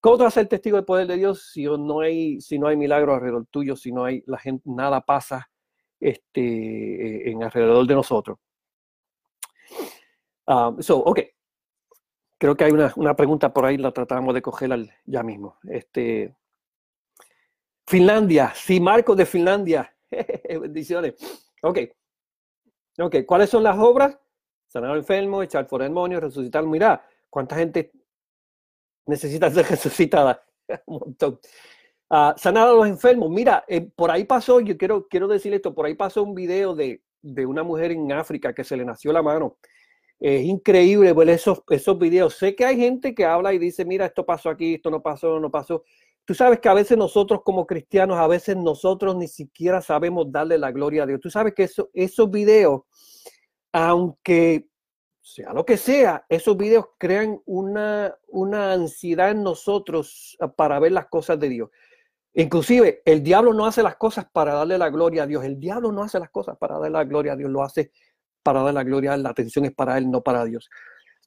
¿Cómo te vas a ser testigo del poder de Dios si no hay, si no hay alrededor tuyo, si no hay la gente, nada pasa este, en alrededor de nosotros? Um, so, ok. Creo que hay una, una, pregunta por ahí, la tratamos de coger ya mismo. Este, Finlandia, sí, Marcos de Finlandia. [laughs] Bendiciones. Ok. Ok, ¿cuáles son las obras? Sanar al enfermo, echar fuera demonios, resucitar. Mira, ¿cuánta gente necesita ser [laughs] resucitada. [laughs] Un montón. Ah, sanar a los enfermos. Mira, eh, por ahí pasó, yo quiero, quiero decir esto, por ahí pasó un video de, de una mujer en África que se le nació la mano. Es increíble ver esos, esos videos. Sé que hay gente que habla y dice, mira, esto pasó aquí, esto no pasó, no pasó. Tú sabes que a veces nosotros como cristianos, a veces nosotros ni siquiera sabemos darle la gloria a Dios. Tú sabes que eso, esos videos, aunque sea lo que sea, esos videos crean una, una ansiedad en nosotros ah, para ver las cosas de Dios. Inclusive, el diablo no hace las cosas para darle la gloria a Dios. El diablo no hace las cosas para darle la gloria a Dios. Lo hace para darle la gloria. La atención es para él, no para Dios.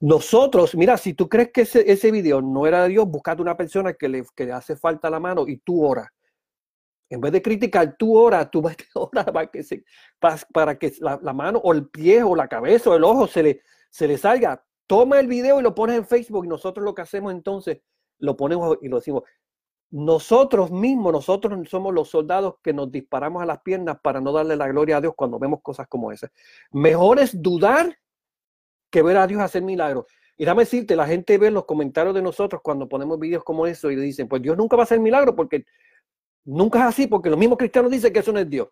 Nosotros, mira, si tú crees que ese, video no era de Dios, buscate una persona que le, que le hace falta la mano y tú oras. En vez de criticar, tú oras, tú vas a [laughs] orar para que, se, para, que la, la, mano o el pie o la cabeza o el ojo se le, se le salga, toma el video y lo pones en Facebook y nosotros lo que hacemos entonces, lo ponemos y lo decimos. Nosotros mismos, nosotros somos los soldados que nos disparamos a las piernas para no darle la gloria a Dios cuando vemos cosas como esas. Mejor es dudar que ver a Dios hacer milagros. Y dame decirte, la gente ve los comentarios de nosotros cuando ponemos videos como eso y dicen, pues Dios nunca va a hacer milagro porque nunca es así, porque los mismos cristianos dicen que eso no es Dios.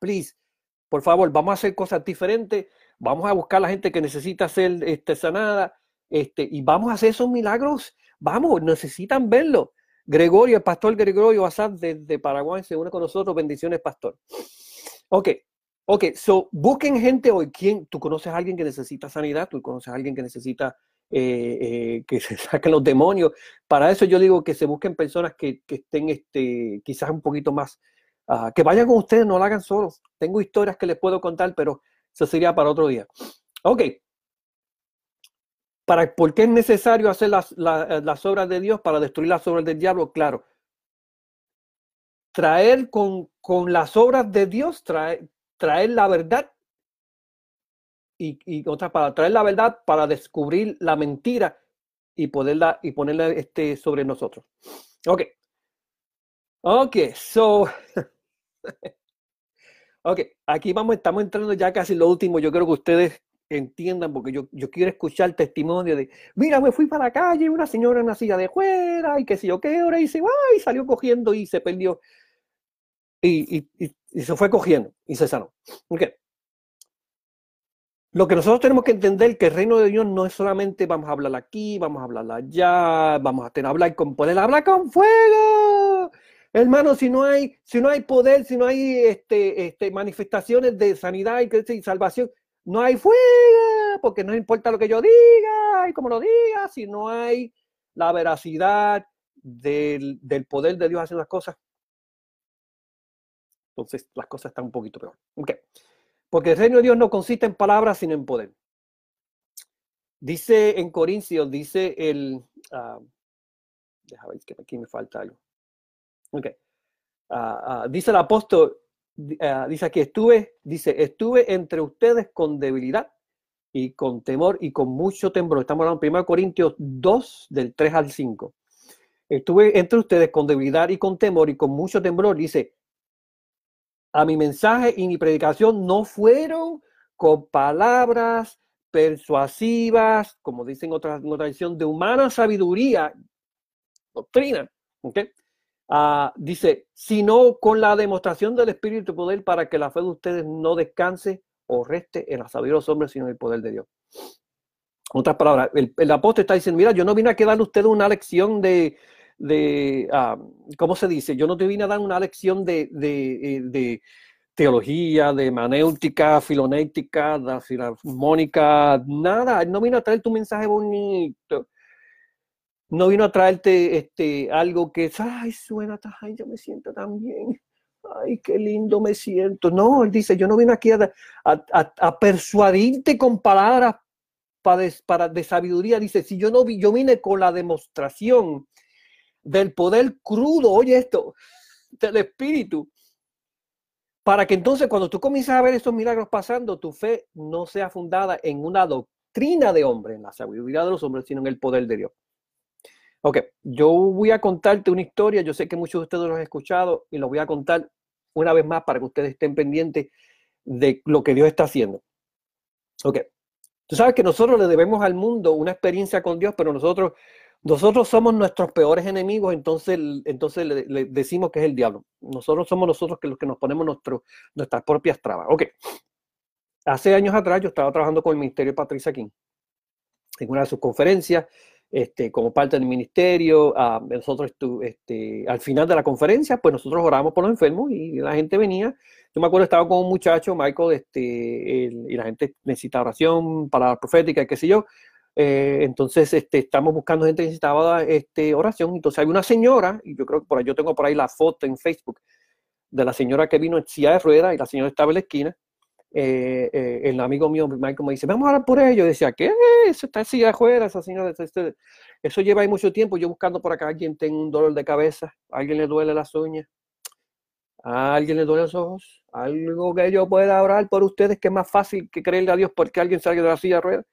Please, por favor, vamos a hacer cosas diferentes vamos a buscar a la gente que necesita ser este, sanada, este, y vamos a hacer esos milagros. Vamos, necesitan verlo. Gregorio, el pastor Gregorio Azad desde Paraguay se une con nosotros. Bendiciones, pastor. Ok, ok, so busquen gente hoy. ¿Quién? ¿Tú conoces a alguien que necesita sanidad? ¿Tú conoces a alguien que necesita eh, eh, que [laughs] se saquen los demonios? Para eso yo digo que se busquen personas que, que estén este, quizás un poquito más, uh, que vayan con ustedes, no lo hagan solos. Tengo historias que les puedo contar, pero eso sería para otro día. Ok. Para, ¿Por qué es necesario hacer las, las obras de Dios para destruir las obras del diablo? Claro. Traer con, con las obras de Dios, traer, traer la verdad y, y, otra para traer la verdad para descubrir la mentira y poderla y ponerla este, sobre nosotros. Ok. Ok, so [laughs] Ok, aquí vamos, estamos entrando ya casi lo último. Yo creo que ustedes entiendan, porque yo, yo quiero escuchar testimonio de, mira, me fui para la calle, una señora en una silla de fuera, y qué sé yo qué hora, y se va, y salió cogiendo y se perdió. Y, y, y, se fue cogiendo y se sanó. Okay. Lo que nosotros tenemos que entender que el reino de Dios no es solamente vamos a hablar aquí, vamos a hablar allá, vamos a tener hablar con poder, hablar con fuego. Hermano, si no hay, si no hay poder, si no hay este, este, manifestaciones de sanidad y, salvación, no hay fuego, porque no importa lo que yo diga y como lo diga, si no hay la veracidad del, del poder de Dios haciendo las cosas, Entonces las cosas están un poquito peor. Okay. Porque el reino de Dios no consiste en palabras, sino en poder. Dice en Corintios, dice el... Uh, déjame ver que aquí me falta algo. Ok. Uh, dice el apóstol, dice aquí, estuve, dice, estuve entre ustedes con debilidad y con temor y con mucho temblor. Estamos hablando de 1 Corintios 2, del 3 al 5. Estuve entre ustedes con debilidad y con temor y con mucho temblor. Dice, a mi mensaje y mi predicación no fueron con palabras persuasivas, como dicen otra, otra tradición, de humana sabiduría, doctrina, ¿okay? Uh, dice, sino con la demostración del Espíritu y poder para que la fe de ustedes no descanse o reste en la sabiduría de los hombres, sino en el poder de Dios. otras palabras, el, apóstol está diciendo, mira, yo no vine a darle a ustedes una lección de, de uh, ¿cómo se dice? Yo no te vine a dar una lección de, de, de teología, de manéutica, filonética, de filarmónica, nada, no vino a traer tu mensaje bonito no vino a traerte este, algo que es, ay, suena, ay, yo me siento tan bien, ay, qué lindo me siento. No, él dice, yo no vine aquí a, a, persuadirte con palabras para, para, de sabiduría. Dice, si yo no vi, yo vine con la demostración del poder crudo, oye esto, del Espíritu, para que entonces cuando tú comienzas a ver esos milagros pasando, tu fe no sea fundada en una doctrina de hombre, en la sabiduría de los hombres, sino en el poder de Dios. Ok, yo voy a contarte una historia, yo sé que muchos de ustedes lo han escuchado y lo voy a contar una vez más para que ustedes estén pendientes de lo que Dios está haciendo. Ok, tú sabes que nosotros le debemos al mundo una experiencia con Dios, pero nosotros, nosotros somos nuestros peores enemigos, entonces, entonces le, decimos que es el diablo. Nosotros somos nosotros los que nos ponemos nuestras propias trabas. Ok, hace años atrás yo estaba trabajando con el Ministerio de Patricia King en una de sus conferencias este, como parte del ministerio. Ah, nosotros, este, al final de la conferencia, pues nosotros oramos por los enfermos y la gente venía. Yo me acuerdo, estaba con un muchacho, Michael, este, y la gente necesita oración, palabras proféticas, qué sé yo. Eh, entonces, este, estamos buscando gente que necesitaba oración. Entonces, hay una señora, y yo creo que por ahí, yo tengo por ahí la foto en Facebook de la señora que vino en silla de ruedas y la señora estaba en la esquina eh, eh, el amigo mío, Michael, me dice, vamos a hablar por ello. Yo decía, ¿qué? Eso está así afuera, esa señora. Eso lleva ahí mucho tiempo. Yo buscando por acá, alguien tenga un dolor de cabeza, alguien le duele las uñas, a alguien le duele los ojos, algo que yo pueda orar por ustedes, que es más fácil que creerle a Dios porque alguien salga de la silla de ruedas.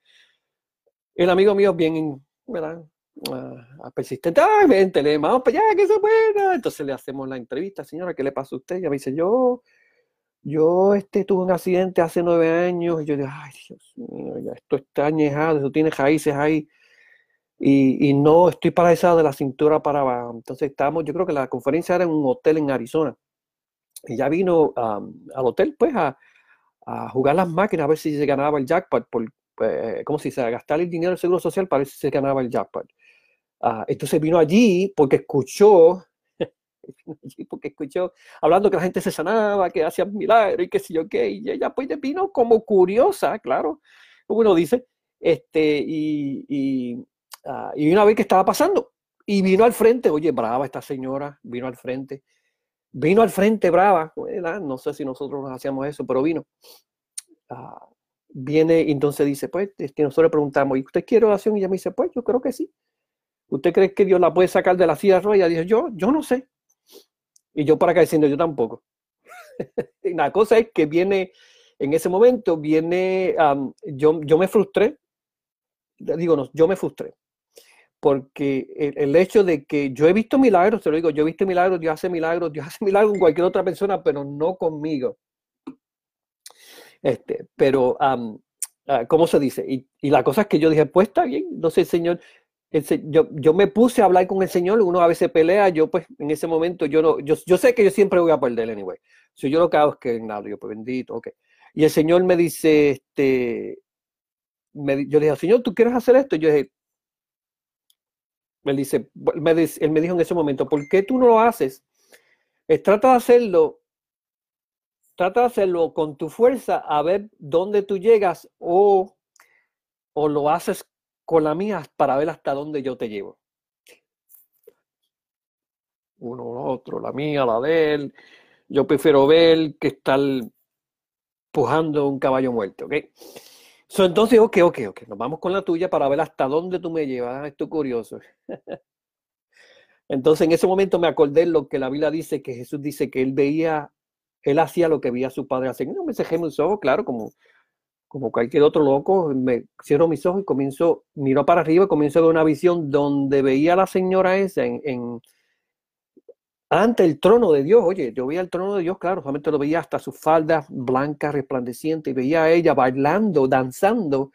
El amigo mío, bien, ¿verdad? Uh, persistente, ay, vente, le vamos para allá, que se pueda. Entonces le hacemos la entrevista, señora, ¿qué le pasa a usted? Y me dice, yo yo este, tuve un accidente hace nueve años y yo dije, ay, Dios mío, esto está añejado, eso tiene raíces ahí. Y, no estoy paralizado de la cintura para abajo. Entonces estamos, yo creo que la conferencia era en un hotel en Arizona. Y ya vino al hotel pues a, jugar las máquinas a ver si se ganaba el jackpot. Por, pues, ¿Cómo se dice? A gastar el dinero del seguro social para ver si se ganaba el jackpot. Uh, entonces vino allí porque escuchó [laughs] porque escuchó hablando que la gente se sanaba, que hacía milagros y qué sé yo qué, y ella pues vino como curiosa, claro, como uno dice, este, y, y, uh, y estaba pasando, y vino al frente, oye, brava esta señora, vino al frente, vino al frente brava, no sé si nosotros hacíamos eso, pero vino. Uh, viene y entonces dice, pues, este, nosotros le preguntamos, ¿y usted quiere oración? Y ella me dice, pues, yo creo que sí. ¿Usted cree que Dios la puede sacar de la silla de ruedas? Dice, yo, yo no sé. Y yo para acá diciendo, yo tampoco. [laughs] la cosa es que viene, en ese momento, viene, yo, yo me frustré, digo, no, yo me frustré, porque el, hecho de que yo he visto milagros, te lo digo, yo he visto milagros, Dios hace milagros, Dios hace milagros con cualquier otra persona, pero no conmigo. Este, pero, um, ¿cómo se dice? Y, y, la cosa es que yo dije, pues está bien, no sé, Señor, yo, yo me puse a hablar con el Señor, uno a veces pelea, yo pues en ese momento yo no, yo, yo sé que yo siempre voy a perder anyway. Si yo lo que hago es que nada, yo pues bendito, ok. Y el Señor me dice, este, me, yo le dije, Señor, ¿tú quieres hacer esto? Y yo dije, él dice, me dice, él me dijo en ese momento, ¿por qué tú no lo haces? Es, trata de hacerlo, trata de hacerlo con tu fuerza a ver dónde tú llegas o, o lo haces con la mía para ver hasta dónde yo te llevo. Uno, otro, la mía, la de él. Yo prefiero ver que estar pujando un caballo muerto, ¿ok? So, entonces, ok, ok, ok, nos vamos con la tuya para ver hasta dónde tú me llevas. Ah, esto curioso. [laughs] entonces, en ese momento me acordé lo que la Biblia dice, que Jesús dice que él veía, él hacía lo que veía su padre hacer. No me cejé mis ojos, claro, como, como cualquier otro loco, me cierro mis ojos y comienzo, miro para arriba y comienzo a ver una visión donde veía a la señora esa en ante el trono de Dios. Oye, yo veía el trono de Dios, claro, solamente lo veía hasta sus faldas blancas, resplandecientes, y veía a ella bailando, danzando,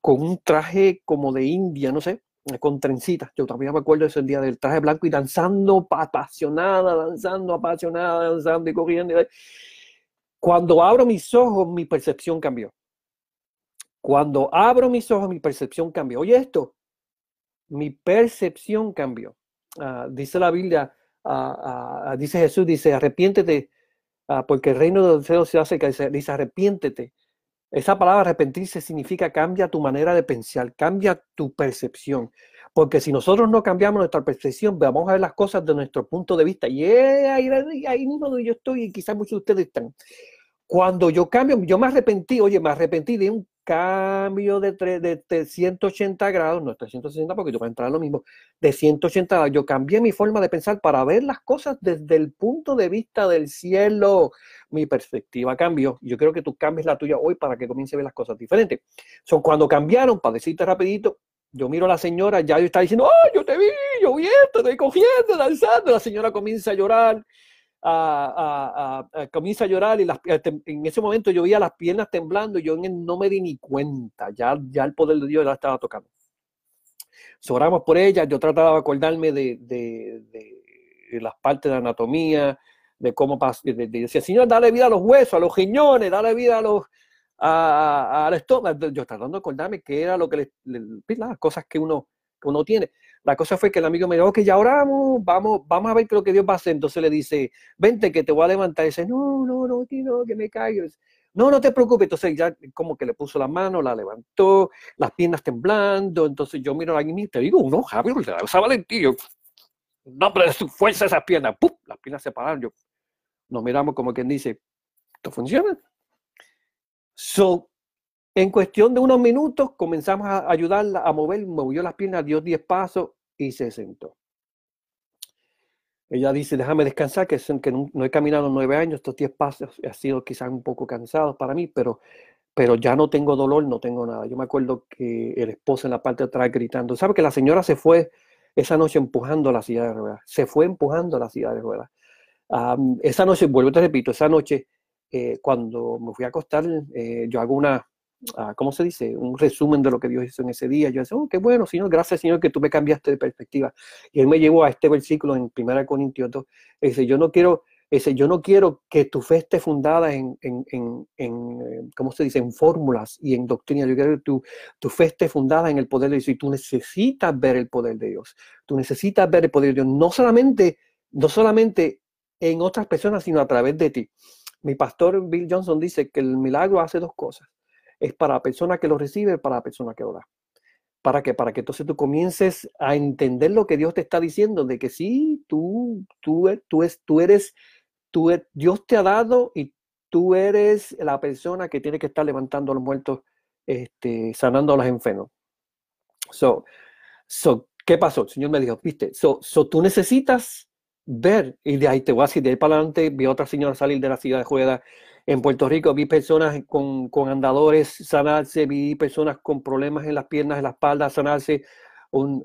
con un traje como de India, no sé, con trencitas. Yo todavía me acuerdo ese día del traje blanco y danzando apasionada, danzando apasionada, danzando y corriendo. Cuando abro mis ojos, mi percepción cambió. Cuando abro mis ojos, mi percepción cambió. Oye, esto, mi percepción cambió. Ah, dice la Biblia, dice Jesús, dice, arrepiéntete, ah, porque el reino de los cielos se hace, dice, dice, arrepiéntete. Esa palabra arrepentirse significa cambia tu manera de pensar, cambia tu percepción. Porque si nosotros no cambiamos nuestra percepción, vamos a ver las cosas de nuestro punto de vista. Y ahí, ahí mismo donde yo estoy y quizás muchos de ustedes están. Cuando yo cambio, yo me arrepentí, oye, me arrepentí de un cambio de, de, 180 grados, no 360 porque yo voy a entrar lo mismo, de 180 grados. Yo cambié mi forma de pensar para ver las cosas desde el punto de vista del cielo. Mi perspectiva cambió. Yo creo que tú cambies la tuya hoy para que comience a ver las cosas diferentes. Son cuando cambiaron, para decirte rapidito, yo miro a la señora, ya yo está diciendo, ¡ay, yo te vi! Yo vi esto, estoy cogiendo, danzando. La señora comienza a llorar a, comienza a llorar y las, en ese momento yo veía las piernas temblando, yo no me di ni cuenta, ya, ya el poder de Dios la estaba tocando. Sobramos por ella, yo trataba de acordarme de, de, de, las partes de anatomía, de cómo pasa, decía, Señor, dale vida a los huesos, a los riñones, dale vida a los, al estómago. Yo tratando de acordarme que era lo que las cosas que uno, que uno tiene. La cosa fue que el amigo me dijo, ok, ya oramos, vamos, vamos a ver qué lo que Dios va a hacer. Entonces le dice, vente que te voy a levantar. Dice, no, no, no, no, que me caigo. No, no te preocupes. Entonces ya como que le puso la mano, la levantó, las piernas temblando. Entonces yo miro a y te digo, no, Javier, esa valentía. No, pero su fuerza esas piernas. ¡Pum! Las piernas se pararon. Yo, nos miramos como quien dice, ¿esto funciona? So, en cuestión de unos minutos comenzamos a ayudarla a mover, movió las piernas, dio 10 pasos y se sentó. Ella dice, déjame descansar, que, que no, he caminado nueve años, estos diez pasos ha sido quizás un poco cansado para mí, pero, pero ya no tengo dolor, no tengo nada. Yo me acuerdo que el esposo en la parte de atrás gritando, ¿sabe que la señora se fue esa noche empujando la silla de ruedas? Se fue empujando la silla de ruedas. esa noche, vuelvo te repito, esa noche, eh, cuando me fui a acostar, eh, yo hago una, Ah, ¿cómo se dice? Un resumen de lo que Dios hizo en ese día. Yo decía, oh, qué bueno, Señor, gracias, Señor, que tú me cambiaste de perspectiva. Y Él me llevó a este versículo en 1 Corintios 2. Dice, yo no quiero, dice, yo no quiero que tu fe esté fundada en, en, en, eh, ¿cómo se dice? En fórmulas y en doctrina. Yo quiero que tu, tu fe esté fundada en el poder de Dios. Y tú necesitas ver el poder de Dios. Tú necesitas ver el poder de Dios. No solamente, no solamente en otras personas, sino a través de ti. Mi pastor Bill Johnson dice que el milagro hace dos cosas es para la persona que lo recibe, para la persona que lo da. ¿Para qué? Para que entonces tú comiences a entender lo que Dios te está diciendo, de que sí, tú, tú, tú, es, tú eres, tú, e, Dios te ha dado y tú eres la persona que tiene que estar levantando a los muertos, este, sanando a los enfermos. So, so, ¿qué pasó? El Señor me dijo, viste, so, so tú necesitas ver, y de ahí te a decir, de ahí para adelante, vi a otra señora salir de la ciudad de Juega en Puerto Rico vi personas con, andadores sanarse, vi personas con problemas en las piernas, en la espalda sanarse.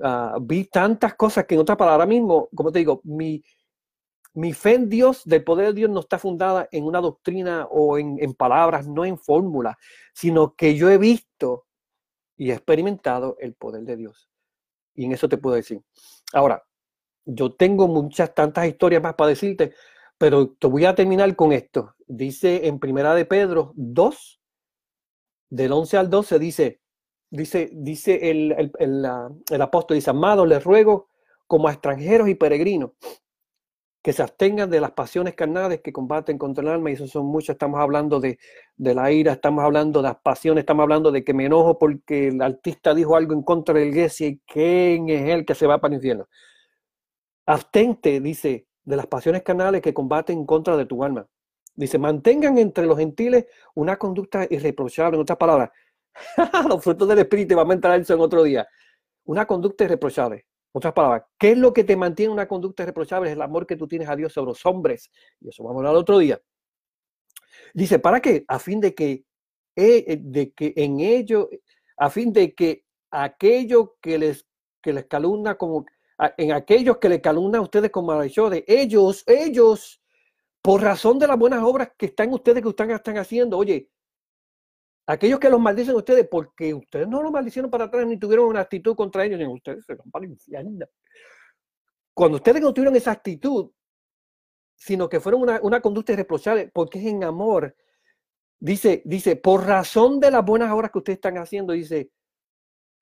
Ah, vi tantas cosas que en otra palabra mismo, como te digo, mi, mi fe en Dios, del poder de Dios, no está fundada en una doctrina o en, en palabras, no en fórmulas, sino que yo he visto y he experimentado el poder de Dios. Y en eso te puedo decir. Ahora, yo tengo muchas, tantas historias más para decirte, pero te voy a terminar con esto. Dice en Primera de Pedro 2, del 11 al 12, dice, dice, dice el, el, el, apóstol, dice, amados, les ruego como a extranjeros y peregrinos, que se abstengan de las pasiones carnales que combaten contra el alma, y eso son muchas, estamos hablando de, de, la ira, estamos hablando de las pasiones, estamos hablando de que me enojo porque el artista dijo algo en contra de la iglesia y quién es el que se va para el infierno. Abstente, dice, de las pasiones canales que combaten en contra de tu alma. Dice, mantengan entre los gentiles una conducta irreprochable. En otras palabras, [laughs] los frutos del Espíritu, vamos a entrar eso en otro día. Una conducta irreprochable. En otras palabras, ¿qué es lo que te mantiene una conducta irreprochable? Es el amor que tú tienes a Dios sobre los hombres. Y eso vamos a hablar otro día. Dice, ¿para qué? A fin de que, eh, de que en ello, a fin de que aquello que les, que les calumna como, en aquellos que les calumna a ustedes como de ellos, ellos por razón de las buenas obras que están ustedes, que ustedes están haciendo. Oye, aquellos que los maldicen ustedes, porque ustedes no los maldicieron para atrás ni tuvieron una actitud contra ellos, ni ustedes se van para Cuando ustedes no tuvieron esa actitud, sino que fueron una, una conducta irreprochable, porque es en amor. Dice, dice, por razón de las buenas obras que ustedes están haciendo, dice,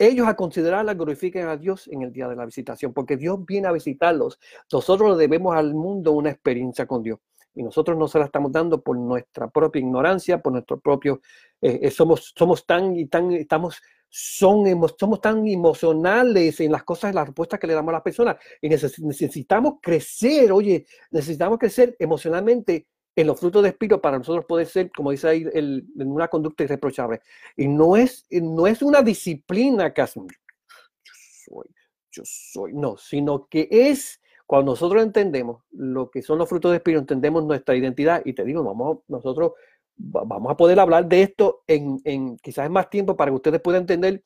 ellos a considerarla glorifiquen a Dios en el día de la visitación, porque Dios viene a visitarlos. Nosotros debemos al mundo una experiencia con Dios y nosotros no se la estamos dando por nuestra propia ignorancia, por nuestro propio, eh, eh, somos, somos tan y tan, estamos, son, somos tan emocionales en las cosas, en las respuestas que le damos a las personas y necesitamos crecer, oye, necesitamos crecer emocionalmente en los frutos de espíritu para nosotros poder ser, como dice ahí, en una conducta irreprochable. Y no es, no es una disciplina que yo soy, yo soy, no, sino que es cuando nosotros entendemos lo que son los frutos de espíritu, entendemos nuestra identidad y te digo, vamos, nosotros vamos a poder hablar de esto en, en quizás en más tiempo para que ustedes puedan entender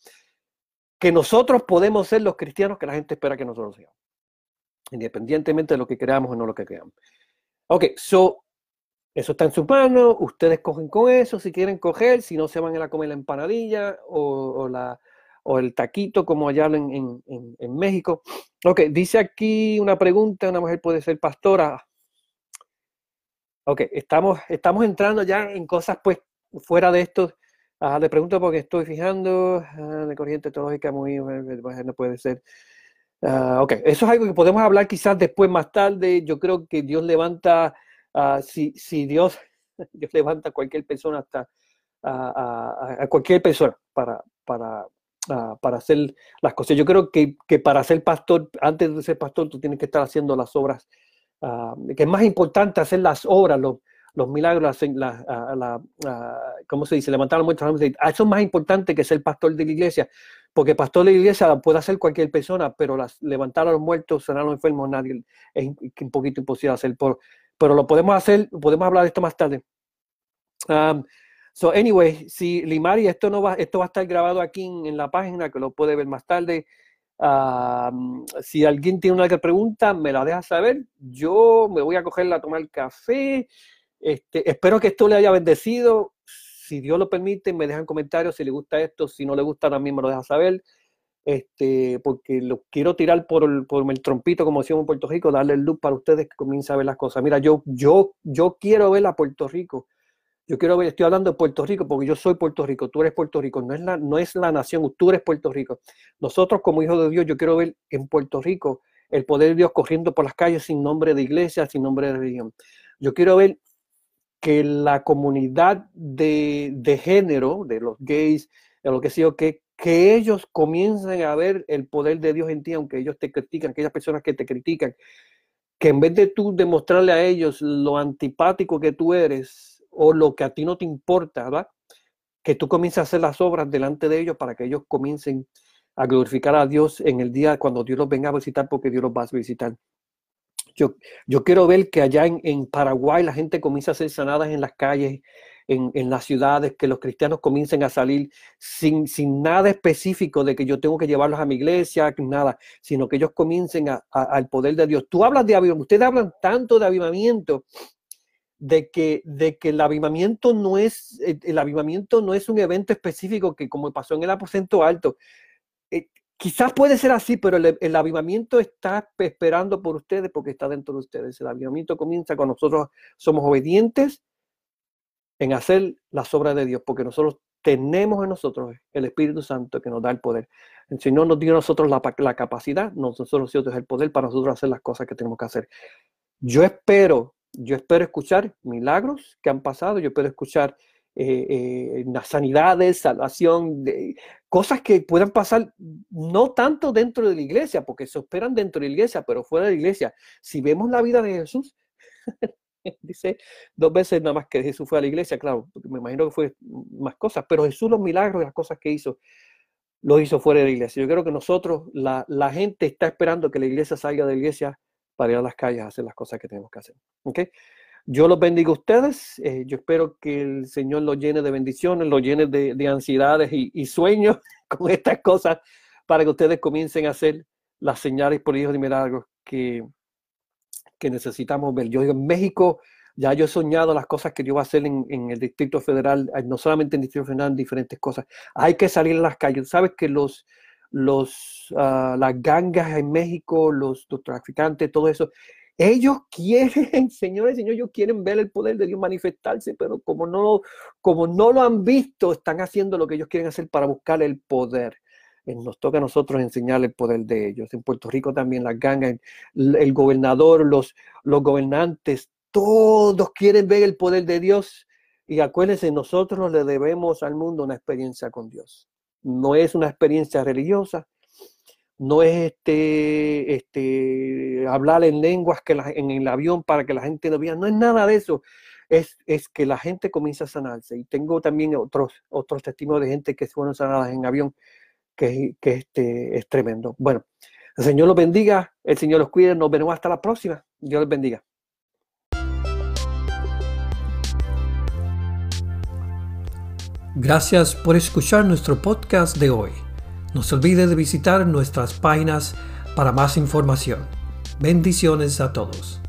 que nosotros podemos ser los cristianos que la gente espera que nosotros seamos, independientemente de lo que creamos o no lo que creamos. Ok, so, eso está en su mano, ustedes cogen con eso si quieren coger, si no se van a comer la empanadilla o la, o el taquito, como allá en, en, México. Ok, dice aquí una pregunta, una mujer puede ser pastora. Ok, estamos, estamos entrando ya en cosas pues fuera de esto. Ah, le pregunto porque estoy fijando de corriente teológica muy, no puede ser. Ah, ok, eso es algo que podemos hablar quizás después más tarde. Yo creo que Dios levanta, si, si [laughs] Dios, levanta a cualquier persona hasta a, a cualquier persona para, para, Ah, para hacer las cosas. Yo creo que, para ser pastor, antes de ser pastor, tú tienes que estar haciendo las obras, uh, que es más importante hacer las obras, los, milagros, la, la, ¿cómo se dice? Levantar los muertos. Eso es más importante que ser pastor de la iglesia, porque pastor de la iglesia puede hacer cualquier persona, pero las, levantar a los muertos, sanar a los enfermos, nadie, es un poquito imposible hacer, por, pero lo podemos hacer, podemos hablar de esto más tarde. Um, So, anyway, si Limari, esto no va, esto va a estar grabado aquí en, la página, que lo puede ver más tarde. si alguien tiene una pregunta, me la deja saber. Yo me voy a cogerla a tomar café. Este, espero que esto le haya bendecido. Si Dios lo permite, me dejan comentarios si le gusta esto. Si no le gusta, también me lo deja saber. Este, porque lo quiero tirar por el, por el trompito, como decíamos en Puerto Rico, darle el luz para ustedes que comiencen a ver las cosas. Mira, yo, yo, yo quiero ver a Puerto Rico yo quiero ver, estoy hablando de Puerto Rico porque yo soy Puerto Rico, tú eres Puerto Rico, no es la, no es la nación, tú eres Puerto Rico. Nosotros como hijos de Dios, yo quiero ver en Puerto Rico el poder de Dios corriendo por las calles sin nombre de iglesia, sin nombre de religión. Yo quiero ver que la comunidad de, género, de los gays, de lo que sea, que, que ellos comiencen a ver el poder de Dios en ti, aunque ellos te critican, aquellas personas que te critican, que en vez de tú demostrarle a ellos lo antipático que tú eres, o lo que a ti no te importa, ¿verdad? Que tú comiences a hacer las obras delante de ellos para que ellos comiencen a glorificar a Dios en el día cuando Dios los venga a visitar, porque Dios los va a visitar. Yo, yo quiero ver que allá en, Paraguay la gente comienza a ser sanadas en las calles, en, las ciudades, que los cristianos comiencen a salir sin, sin nada específico de que yo tengo que llevarlos a mi iglesia, nada, sino que ellos comiencen al poder de Dios. Tú hablas de avivamiento, ustedes hablan tanto de avivamiento de que, de que el avivamiento no es, el avivamiento no es un evento específico que como pasó en el aposento alto. Eh, quizás puede ser así, pero el, avivamiento está esperando por ustedes porque está dentro de ustedes. El avivamiento comienza cuando nosotros somos obedientes en hacer las obras de Dios, porque nosotros tenemos en nosotros el Espíritu Santo que nos da el poder. El Señor nos dio a nosotros la, capacidad, nosotros nosotros el poder para nosotros hacer las cosas que tenemos que hacer. Yo espero yo espero escuchar milagros que han pasado, yo espero escuchar eh, sanidades, salvación, cosas que puedan pasar no tanto dentro de la iglesia, porque se esperan dentro de la iglesia, pero fuera de la iglesia. Si vemos la vida de Jesús, [laughs] dice dos veces nada más que Jesús fue a la iglesia, claro, me imagino que fue más cosas, pero Jesús los milagros y las cosas que hizo, lo hizo fuera de la iglesia. Yo creo que nosotros, la, la gente está esperando que la iglesia salga de la iglesia para ir a las calles a hacer las cosas que tenemos que hacer. ¿okay? Yo los bendigo a ustedes. Eh, yo espero que el Señor los llene de bendiciones, los llene de, de ansiedades y, y, sueños [laughs] con estas cosas para que ustedes comiencen a hacer las señales por hijos y milagros que, que necesitamos ver. Yo en México ya yo he soñado las cosas que Dios va a hacer en, en, el Distrito Federal, no solamente en el Distrito Federal, en diferentes cosas. Hay que salir a las calles. Sabes que los, los, uh, las gangas en México, los, los, traficantes, todo eso, ellos quieren, [laughs] señores, señores, ellos quieren ver el poder de Dios manifestarse, pero como no, como no lo han visto, están haciendo lo que ellos quieren hacer para buscar el poder. Nos toca a nosotros enseñar el poder de ellos. En Puerto Rico también las gangas, el gobernador, los, los gobernantes, todos quieren ver el poder de Dios. Y acuérdense, nosotros le debemos al mundo una experiencia con Dios no es una experiencia religiosa, no es este, este, hablar en lenguas que en el avión para que la gente lo vea, no es nada de eso. Es, es, que la gente comienza a sanarse. Y tengo también otros, otros testimonios de gente que fueron sanadas en avión, que, que este, es tremendo. Bueno, el Señor los bendiga, el Señor los cuide, nos vemos hasta la próxima. Dios les bendiga. Gracias por escuchar nuestro podcast de hoy. No se olvide de visitar nuestras páginas para más información. Bendiciones a todos.